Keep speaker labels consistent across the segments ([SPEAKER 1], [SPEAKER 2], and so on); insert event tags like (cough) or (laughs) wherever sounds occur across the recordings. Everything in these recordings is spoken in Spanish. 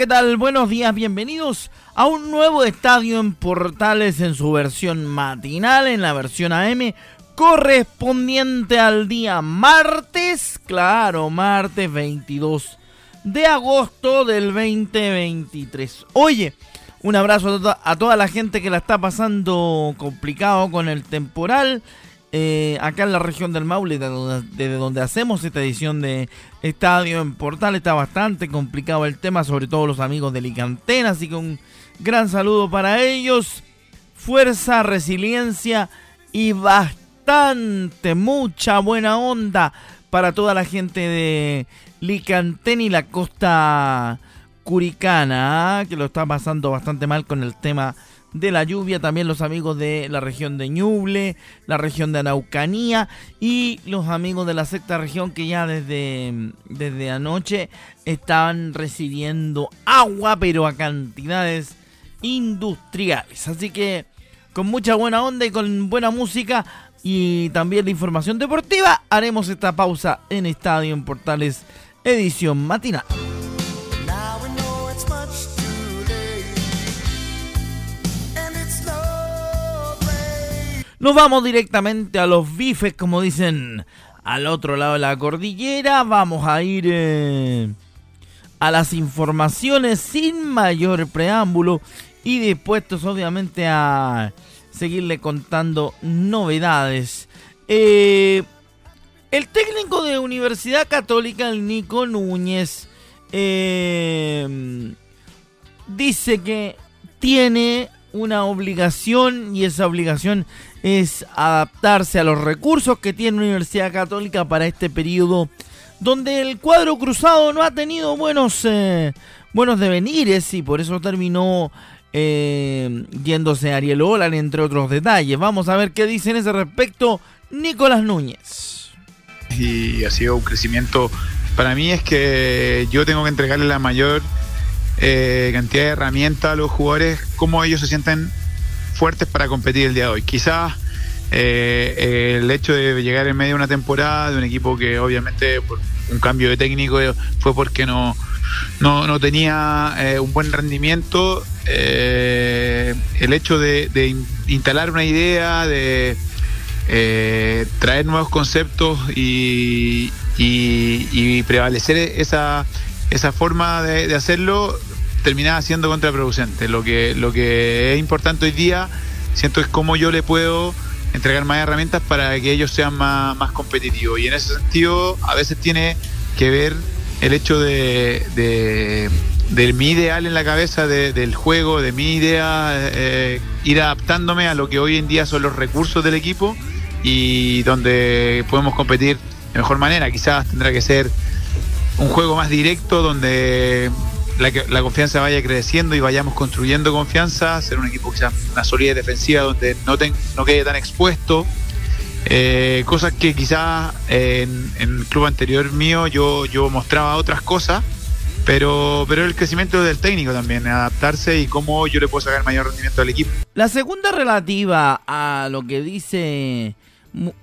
[SPEAKER 1] ¿Qué tal? Buenos días, bienvenidos a un nuevo estadio en Portales en su versión matinal, en la versión AM, correspondiente al día martes, claro, martes 22 de agosto del 2023. Oye, un abrazo a, toda la gente que la está pasando complicado con el temporal. Eh, acá en la región del Maule, desde donde, hacemos esta edición de Estadio en Portal, está bastante complicado el tema, sobre todo los amigos de Licantena, así que un gran saludo para ellos, fuerza, resiliencia y bastante, mucha buena onda para toda la gente de Licantena y la costa curicana, que lo está pasando bastante mal con el tema de la lluvia, también los amigos de la región de Ñuble, la región de Araucanía y los amigos de la sexta región que ya desde, desde anoche estaban recibiendo agua, pero a cantidades industriales. Así que con mucha buena onda y con buena música y también la información deportiva, haremos esta pausa en Estadio en Portales edición matinal. Nos vamos directamente a los bifes, como dicen, al otro lado de la cordillera. Vamos a ir eh, a las informaciones sin mayor preámbulo y dispuestos obviamente a seguirle contando novedades. Eh, el técnico de Universidad Católica, el Nico Núñez, eh, dice que tiene una obligación y esa obligación es adaptarse a los recursos que tiene la Universidad Católica para este periodo donde el cuadro cruzado no ha tenido buenos, eh, buenos devenires y por eso terminó eh, yéndose Ariel Olan, entre otros detalles. Vamos a ver qué dice en ese respecto Nicolás Núñez.
[SPEAKER 2] Y ha sido un crecimiento, para mí es que yo tengo que entregarle la mayor eh, cantidad de herramientas a los jugadores, cómo ellos se sienten fuertes para competir el día de hoy. Quizás eh, el hecho de llegar en medio de una temporada de un equipo que obviamente por un cambio de técnico fue porque no, no, tenía eh, un buen rendimiento. el hecho de, instalar una idea, de traer nuevos conceptos y, prevalecer esa, esa forma de hacerlo terminaba siendo contraproducente. Lo que, lo que es importante hoy día, siento es cómo yo le puedo entregar más herramientas para que ellos sean más, más competitivos. Y en ese sentido, a veces tiene que ver el hecho de, de, mi ideal en la cabeza del juego, de mi idea, eh, ir adaptándome a lo que hoy en día son los recursos del equipo y donde podemos competir de mejor manera. Quizás tendrá que ser un juego más directo donde la, confianza vaya creciendo y vayamos construyendo confianza, ser un equipo que sea una solidez defensiva donde no, quede tan expuesto. Eh, cosas que quizás en, el club anterior mío yo, yo mostraba otras cosas, pero, pero el crecimiento del técnico también, adaptarse y cómo yo le puedo sacar mayor rendimiento al equipo.
[SPEAKER 1] La segunda relativa a lo que dice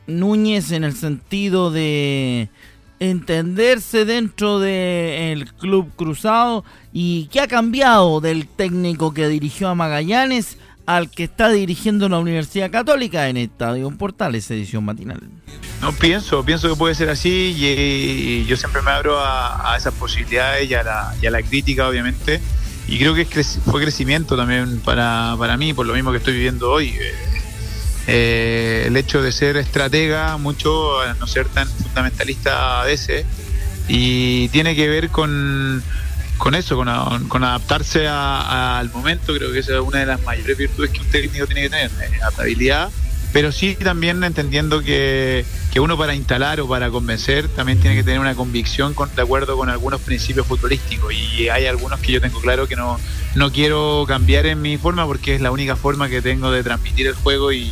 [SPEAKER 1] Núñez en el sentido de entenderse dentro del club cruzado y qué ha cambiado del técnico que dirigió a Magallanes al que está dirigiendo la Universidad Católica en Estadio Portales, edición matinal.
[SPEAKER 2] No pienso, pienso que puede ser así y, yo siempre me abro a, esas posibilidades y a, la, crítica, obviamente. Y creo que fue crecimiento también para, para mí, por lo mismo que estoy viviendo hoy. Eh, eh, el hecho de ser estratega, mucho, no ser tan fundamentalista a veces, y tiene que ver con con eso, con, adaptarse al momento, creo que esa es una de las mayores virtudes que un técnico tiene que tener, eh, adaptabilidad, pero sí también entendiendo que, uno para instalar o para convencer también tiene que tener una convicción de acuerdo con algunos principios futbolísticos y hay algunos que yo tengo claro que no, no quiero cambiar en mi forma porque es la única forma que tengo de transmitir el juego y,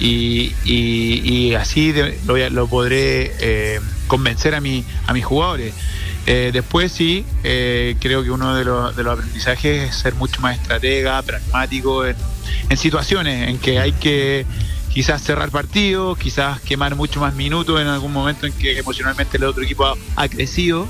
[SPEAKER 2] y, así lo, podré eh, convencer a, mi, a mis jugadores. Eh, después sí, eh, creo que uno de los, de los, aprendizajes es ser mucho más estratega, pragmático en, situaciones en que hay que quizás cerrar partidos, quizás quemar mucho más minutos en algún momento en que emocionalmente el otro equipo ha, crecido.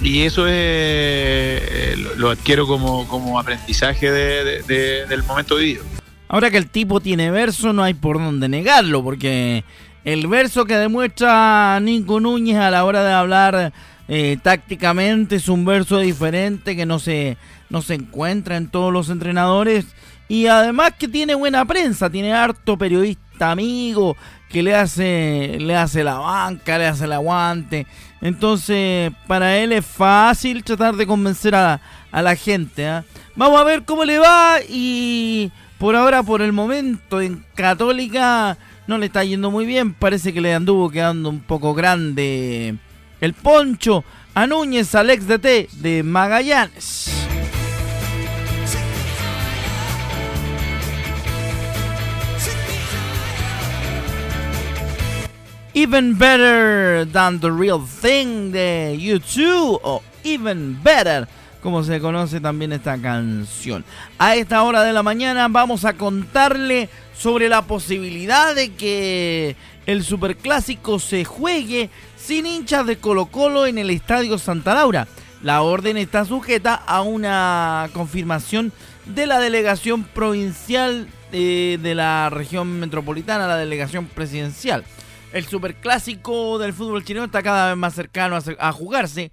[SPEAKER 2] Y eso es, eh, lo, adquiero como, como aprendizaje del momento vivido.
[SPEAKER 1] Ahora que el tipo tiene verso, no hay por dónde negarlo, porque el verso que demuestra Nico Núñez a la hora de hablar eh, tácticamente es un verso diferente que no se, no se encuentra en todos los entrenadores. Y además que tiene buena prensa, tiene harto periodista amigo que le hace, le hace la banca, le hace el aguante. Entonces, para él es fácil tratar de convencer a, a la gente. ¿ah? Vamos a ver cómo le va y por ahora, por el momento, en Católica no le está yendo muy bien. Parece que le anduvo quedando un poco grande el poncho a Núñez Alex DT de Magallanes. Even Better Than the Real Thing de YouTube o Even Better como se conoce también esta canción. A esta hora de la mañana vamos a contarle sobre la posibilidad de que el superclásico se juegue sin hinchas de Colo Colo en el Estadio Santa Laura. La orden está sujeta a una confirmación de la delegación provincial eh, de la región metropolitana, la delegación presidencial. El superclásico del fútbol chileno está cada vez más cercano a, jugarse.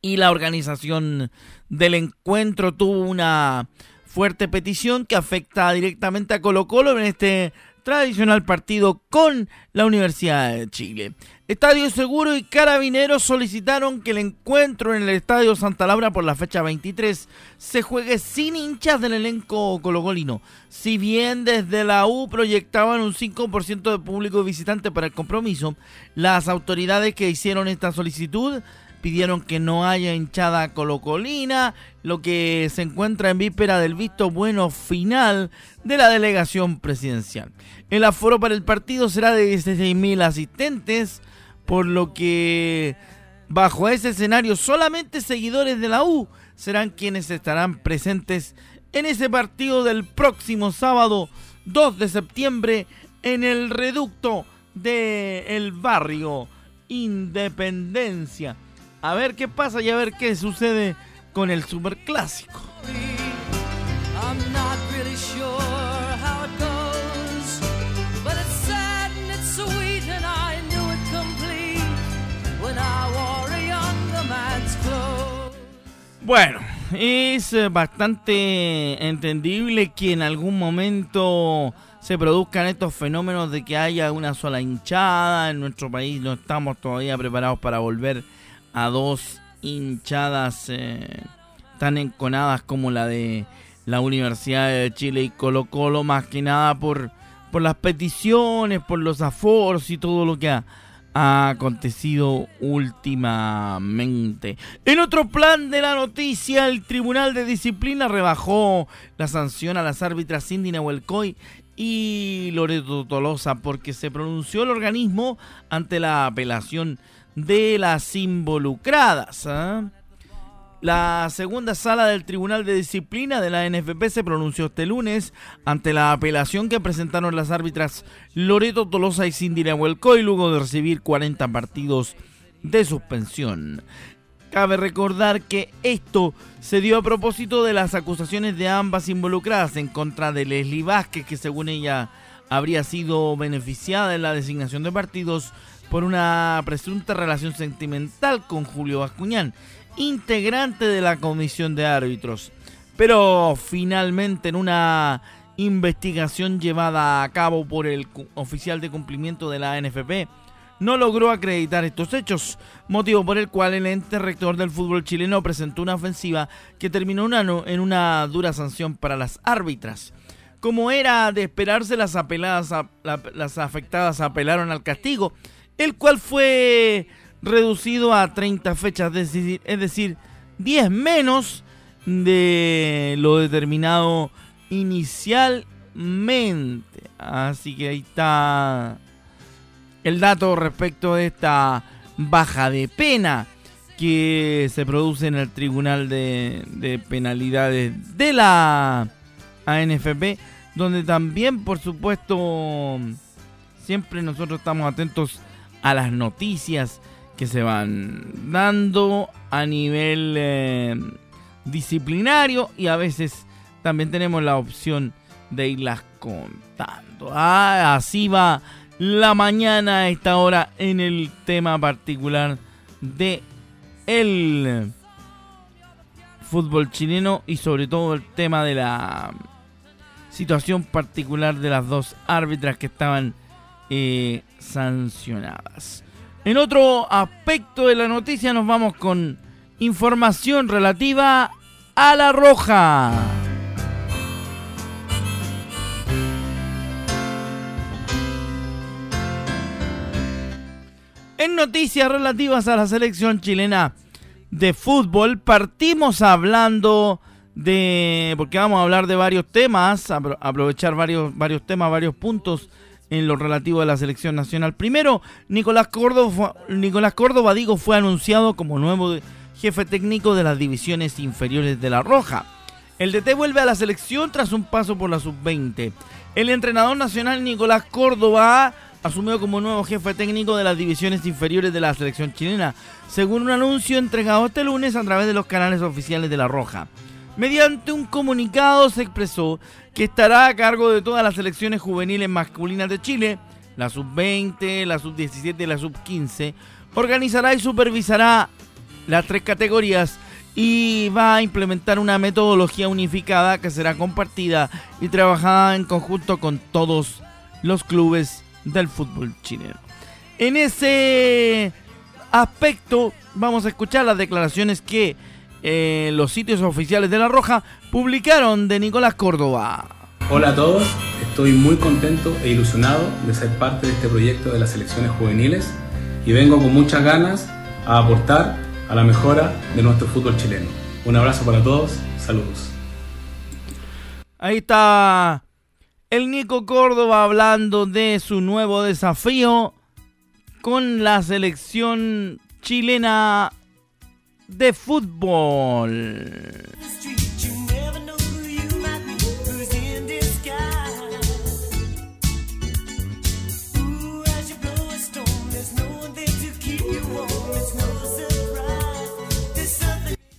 [SPEAKER 1] Y la organización del encuentro tuvo una fuerte petición que afecta directamente a Colo Colo en este tradicional partido con la Universidad de Chile. Estadio Seguro y Carabineros solicitaron que el encuentro en el Estadio Santa Laura por la fecha 23 se juegue sin hinchas del elenco colocolino. Si bien desde la U proyectaban un 5% de público visitante para el compromiso, las autoridades que hicieron esta solicitud pidieron que no haya hinchada colocolina, lo que se encuentra en víspera del visto bueno final de la delegación presidencial. El aforo para el partido será de 16.000 asistentes, por lo que bajo ese escenario solamente seguidores de la U serán quienes estarán presentes en ese partido del próximo sábado 2 de septiembre en el reducto del el barrio Independencia a ver qué pasa y a ver qué sucede con el superclásico. Bueno, es eh, bastante entendible que en algún momento se produzcan estos fenómenos de que haya una sola hinchada. En nuestro país no estamos todavía preparados para volver a dos hinchadas eh, tan enconadas como la de la Universidad de Chile y Colo Colo, más que nada por, por las peticiones, por los aforos y todo lo que ha, acontecido últimamente. En otro plan de la noticia, el Tribunal de Disciplina rebajó la sanción a las árbitras Cindy Nehuelcoy y Loreto Tolosa porque se pronunció el organismo ante la apelación de las involucradas. ¿ah? La segunda sala del Tribunal de Disciplina de la NFP se pronunció este lunes ante la apelación que presentaron las árbitras Loreto Tolosa y Cindy y luego de recibir 40 partidos de suspensión. Cabe recordar que esto se dio a propósito de las acusaciones de ambas involucradas en contra de Leslie Vázquez, que según ella habría sido beneficiada en la designación de partidos por una presunta relación sentimental con Julio Bascuñán, integrante de la comisión de árbitros. Pero finalmente en una investigación llevada a cabo por el oficial de cumplimiento de la NFP, no logró acreditar estos hechos, motivo por el cual el ente rector del fútbol chileno presentó una ofensiva que terminó en una dura sanción para las árbitras. Como era de esperarse, las, apeladas las afectadas apelaron al castigo, el cual fue reducido a 30 fechas, es decir, es decir 10 menos de lo determinado inicialmente. Así que ahí está el dato respecto de esta baja de pena que se produce en el Tribunal de, Penalidades de la ANFP, donde también, por supuesto, siempre nosotros estamos atentos a las noticias que se van dando a nivel eh, disciplinario y a veces también tenemos la opción de irlas contando. Ah, así va la mañana a esta hora en el tema particular de el fútbol chileno y sobre todo el tema de la situación particular de las dos árbitras que estaban eh, sancionadas. En otro aspecto de la noticia nos vamos con información relativa a la roja. En noticias relativas a la selección chilena de fútbol, partimos hablando de, porque vamos a hablar de varios temas, aprovechar varios, varios temas, varios puntos en lo relativo a la selección nacional. Primero, Nicolás Córdoba, Nicolás Córdoba digo, fue anunciado como nuevo jefe técnico de las divisiones inferiores de La Roja. El DT vuelve a la selección tras un paso por la sub-20. El entrenador nacional Nicolás Córdoba asumió como nuevo jefe técnico de las divisiones inferiores de la selección chilena, según un anuncio entregado este lunes a través de los canales oficiales de La Roja. Mediante un comunicado se expresó que estará a cargo de todas las selecciones juveniles masculinas de Chile, la sub-20, la sub-17 y la sub-15, organizará y supervisará las tres categorías y va a implementar una metodología unificada que será compartida y trabajada en conjunto con todos los clubes del fútbol chileno. En ese aspecto vamos a escuchar las declaraciones que eh, los sitios oficiales de La Roja publicaron de Nicolás Córdoba.
[SPEAKER 3] Hola a todos, estoy muy contento e ilusionado de ser parte de este proyecto de las selecciones juveniles y vengo con muchas ganas a aportar a la mejora de nuestro fútbol chileno. Un abrazo para todos, saludos.
[SPEAKER 1] Ahí está el Nico Córdoba hablando de su nuevo desafío con la selección chilena de fútbol.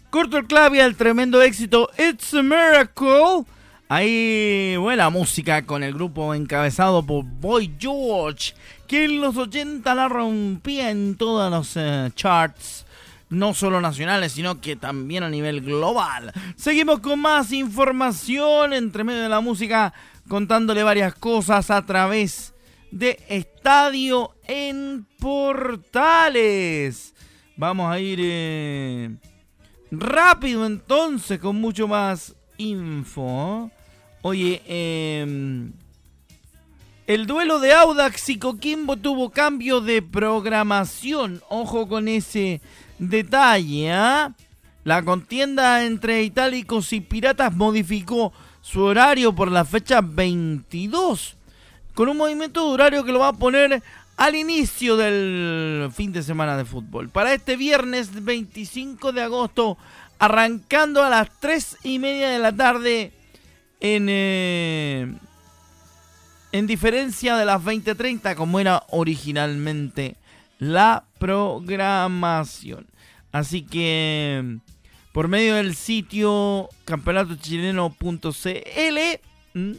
[SPEAKER 1] Corto el clave al tremendo éxito It's a Miracle Ahí buena música con el grupo encabezado por Boy George, que en los 80 la rompía en todos los eh, charts, no solo nacionales, sino que también a nivel global. Seguimos con más información entre medio de la música, contándole varias cosas a través de Estadio en Portales. Vamos a ir eh, rápido entonces con mucho más info. Oye, em, el duelo de Audax y Coquimbo tuvo cambio de programación. Ojo con ese detalle. ¿ah? La contienda entre itálicos y piratas modificó su horario por la fecha 22. Con un movimiento de horario que lo va a poner al inicio del fin de semana de fútbol. Para este viernes 25 de agosto, arrancando a las 3 y media de la tarde en, eh, en diferencia de las 20:30 como era originalmente la programación. Así que por medio del sitio campeonatochileno.cl,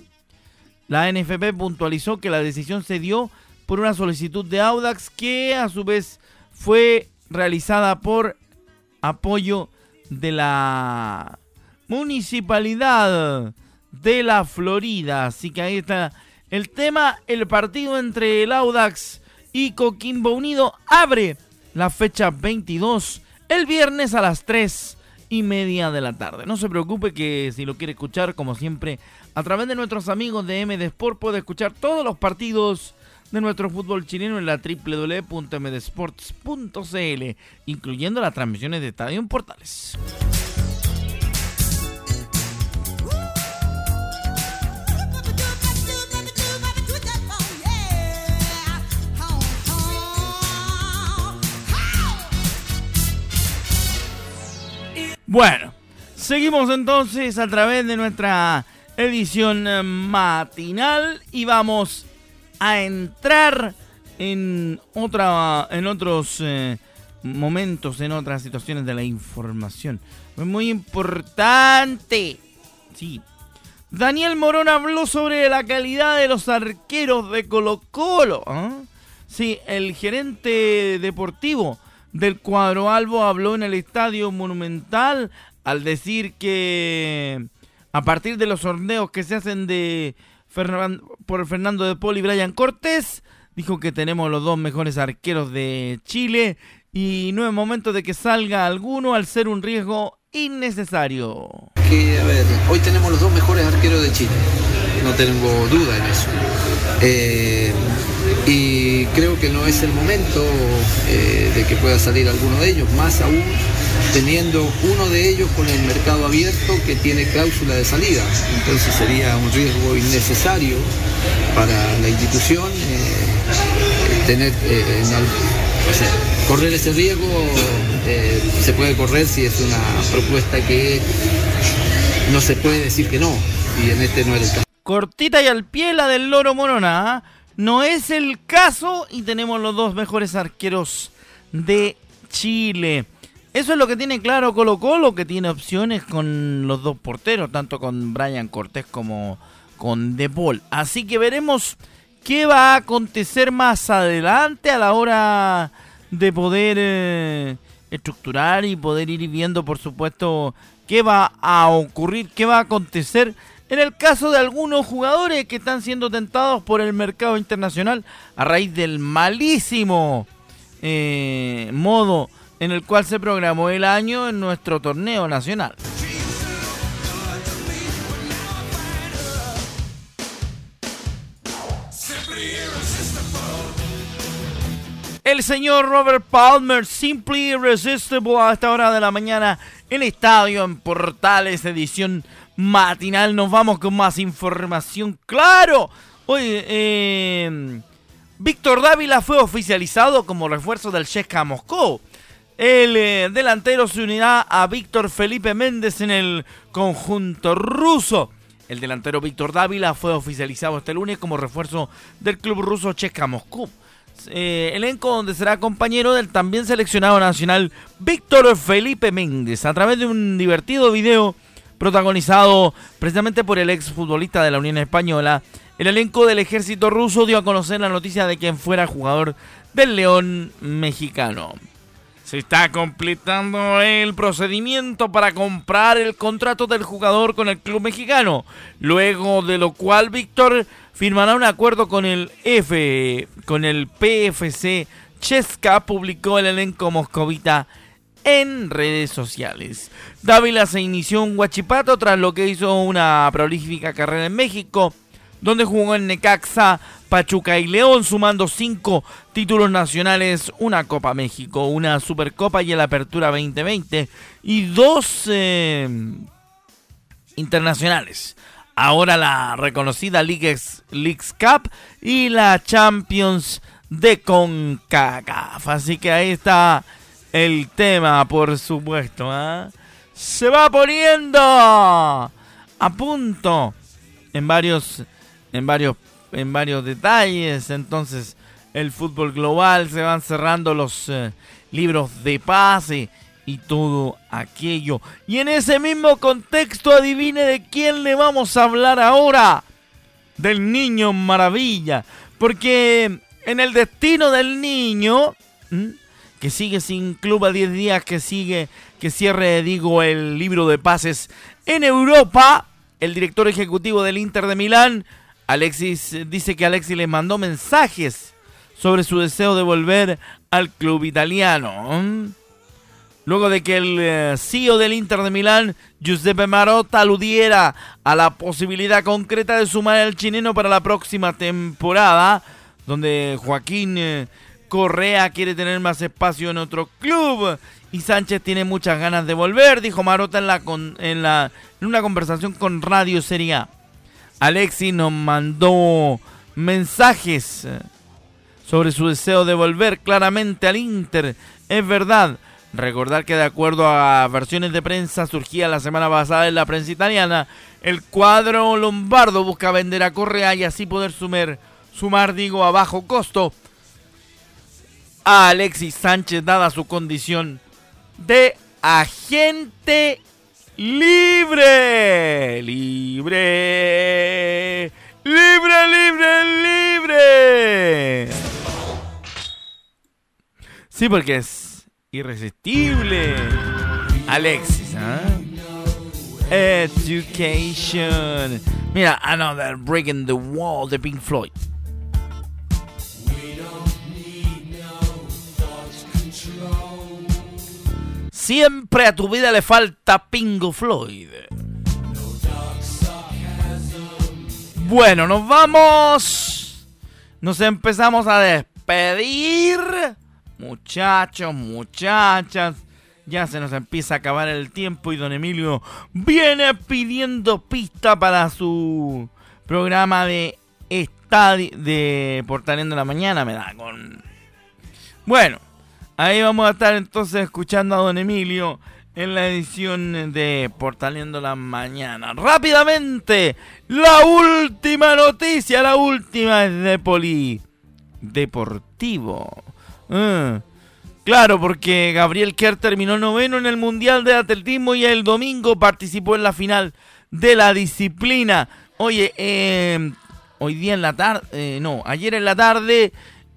[SPEAKER 1] la NFP puntualizó que la decisión se dio por una solicitud de Audax que a su vez fue realizada por apoyo de la municipalidad de la Florida. Así que ahí está el tema. El partido entre el Audax y Coquimbo Unido abre la fecha 22 el viernes a las 3 y media de la tarde. No se preocupe que si lo quiere escuchar, como siempre, a través de nuestros amigos de MD Sport puede escuchar todos los partidos de nuestro fútbol chileno en la www.mdsports.cl, incluyendo las transmisiones de Estadio Portales. Bueno, seguimos entonces a través de nuestra edición eh, matinal y vamos a entrar en otra en otros eh, momentos, en otras situaciones de la información. Es muy importante. Sí. Daniel Morón habló sobre la calidad de los arqueros de Colo Colo. ¿ah? Sí, el gerente deportivo del cuadro Albo habló en el Estadio Monumental al decir que a partir de los sorteos que se hacen de por Fernando de Paul y Brian Cortés, dijo que tenemos los dos mejores arqueros de Chile y no es momento de que salga alguno al ser un riesgo innecesario.
[SPEAKER 4] A ver, hoy tenemos los dos mejores arqueros de Chile, no tengo duda en eso. Eh, y creo que no es el momento eh, de que pueda salir alguno de ellos, más aún teniendo uno de ellos con el mercado abierto que tiene cláusula de salida. Entonces sería un riesgo innecesario para la institución eh, tener eh, correr ese riesgo se puede correr si es una propuesta que no se puede decir que no y en este no es el caso.
[SPEAKER 1] Cortita y al pie la del loro morona. ¿ah? No es el caso y tenemos los dos mejores arqueros de Chile. Eso es lo que tiene claro Colo Colo, que tiene opciones con los dos porteros, tanto con Brian Cortés como con De Paul. Así que veremos qué va a acontecer más adelante a la hora de poder eh, estructurar y poder ir viendo, por supuesto, qué va a ocurrir, qué va a acontecer en el caso de algunos jugadores que están siendo tentados por el mercado internacional a raíz del malísimo eh, modo en el cual se programó el año en nuestro torneo nacional. El señor Robert Palmer, Simply Irresistible a esta hora de la mañana en Estadio en Portales, edición matinal. Nos vamos con más información. ¡Claro! Eh, Víctor Dávila fue oficializado como refuerzo del Checa Moscú. El eh, delantero se unirá a Víctor Felipe Méndez en el conjunto ruso. El delantero Víctor Dávila fue oficializado este lunes como refuerzo del club ruso Checa Moscú. Eh, elenco donde será compañero del también seleccionado nacional Víctor Felipe Méndez. A través de un divertido video protagonizado precisamente por el ex futbolista de la Unión Española. El elenco del ejército ruso dio a conocer la noticia de quien fuera jugador del León mexicano. Se está completando el procedimiento para comprar el contrato del jugador con el club mexicano, luego de lo cual Víctor firmará un acuerdo con el F, con el PFC Cheska, publicó el elenco moscovita en redes sociales. Dávila se inició un guachipato tras lo que hizo una prolífica carrera en México, donde jugó en Necaxa, Pachuca y León, sumando cinco títulos nacionales, una Copa México, una Supercopa y el Apertura 2020 y dos eh, internacionales. Ahora la reconocida Leagues, Leagues Cup y la Champions de CONCACAF. Así que ahí está el tema, por supuesto. ¿ah? Se va poniendo a punto en varios, en varios, en varios detalles. Entonces, el fútbol global se van cerrando los eh, libros de pase y todo aquello. Y en ese mismo contexto, adivine de quién le vamos a hablar ahora. Del niño maravilla. Porque en el destino del niño, que sigue sin club a 10 días, que sigue, que cierre, digo, el libro de pases en Europa, el director ejecutivo del Inter de Milán, Alexis, dice que Alexis le mandó mensajes sobre su deseo de volver al club italiano. Luego de que el eh, CEO del Inter de Milán, Giuseppe Marotta, aludiera a la posibilidad concreta de sumar al chileno para la próxima temporada, donde Joaquín eh, Correa quiere tener más espacio en otro club y Sánchez tiene muchas ganas de volver, dijo Marota en, la, en una conversación con Radio Serie. Alexis nos mandó mensajes eh, sobre su deseo de volver claramente al Inter. Es verdad. Recordar que de acuerdo a versiones de prensa surgía la semana pasada en la prensa italiana, el cuadro lombardo busca vender a Correa y así poder sumar, sumar digo, a bajo costo a Alexis Sánchez dada su condición de agente libre. Libre. Libre, libre, libre. Sí, porque es irresistible. Alexis, ¿ah? Education. Mira, Another Breaking the Wall de Pink Floyd. Siempre a tu vida le falta Pingo Floyd. Bueno, nos vamos. Nos empezamos a despedir. Muchachos, muchachas. Ya se nos empieza a acabar el tiempo y don Emilio viene pidiendo pista para su programa de estadio de Portaleando la Mañana. Me da con... Bueno, Ahí vamos a estar entonces escuchando a don Emilio en la edición de Portaleando la Mañana. Rápidamente, la última noticia, la última es de Poli Deportivo. Ah, claro, porque Gabriel Kerr terminó noveno en el Mundial de Atletismo y el domingo participó en la final de la disciplina. Oye, eh, hoy día en la tarde, eh, no, ayer en la tarde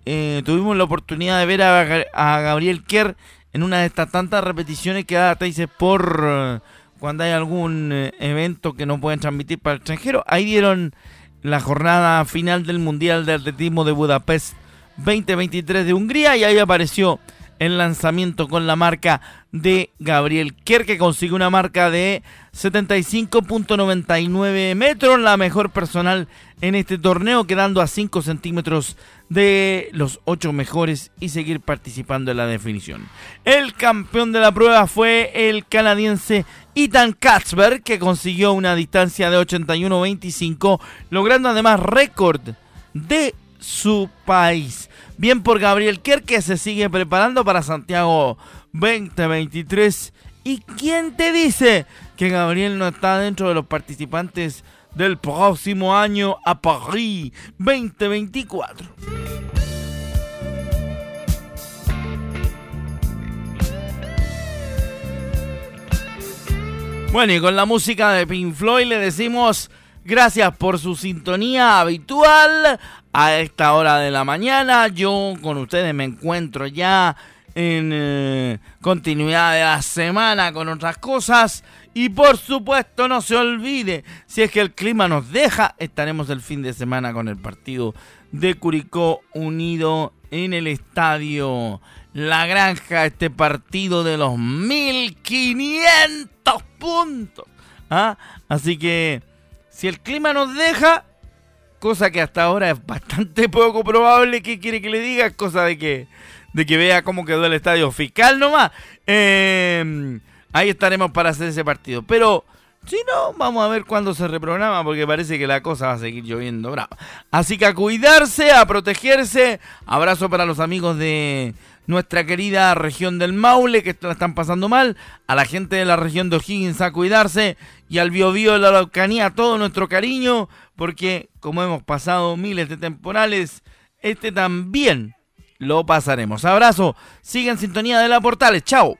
[SPEAKER 1] eh, tuvimos la oportunidad de ver a, Gabriel Kerr en una de estas tantas repeticiones que da dice por eh, cuando hay algún eh, evento que no pueden transmitir para el extranjero. Ahí dieron la jornada final del Mundial de Atletismo de Budapest 2023 de Hungría y ahí apareció el lanzamiento con la marca de Gabriel Kerr que consigue una marca de 75.99 metros, la mejor personal en este torneo, quedando a 5 centímetros de los ocho mejores y seguir participando en la definición. El campeón de la prueba fue el canadiense Ethan Katzberg, que consiguió una distancia de 81-25, logrando además récord de su país. Bien por Gabriel Kerr, que se sigue preparando para Santiago 2023. ¿Y quién te dice que Gabriel no está dentro de los participantes del próximo año a París 2024. Bueno, y con la música de Pink Floyd le decimos gracias por su sintonía habitual a esta hora de la mañana. Yo con ustedes me encuentro ya en eh, continuidad de la semana con otras cosas. Y por supuesto, no se olvide, si es que el clima nos deja, estaremos el fin de semana con el partido de Curicó Unido en el estadio La Granja, este partido de los 1500 puntos. ¿ah? Así que, si el clima nos deja, cosa que hasta ahora es bastante (laughs) poco probable, que quiere que le diga? Cosa de que, de que vea cómo quedó el estadio fiscal nomás. Eh, ahí estaremos para hacer ese partido. Pero si no, vamos a ver cuándo se reprograma porque parece que la cosa va a seguir lloviendo brava. Así que a cuidarse, a protegerse. Abrazo para los amigos de nuestra querida región del Maule que la están pasando mal. A la gente de la región de O'Higgins a cuidarse. Y al Biobío de la Araucanía todo nuestro cariño. Porque como hemos pasado miles de temporales, este también lo pasaremos. Abrazo, sigan sintonía de la Portales. Chao.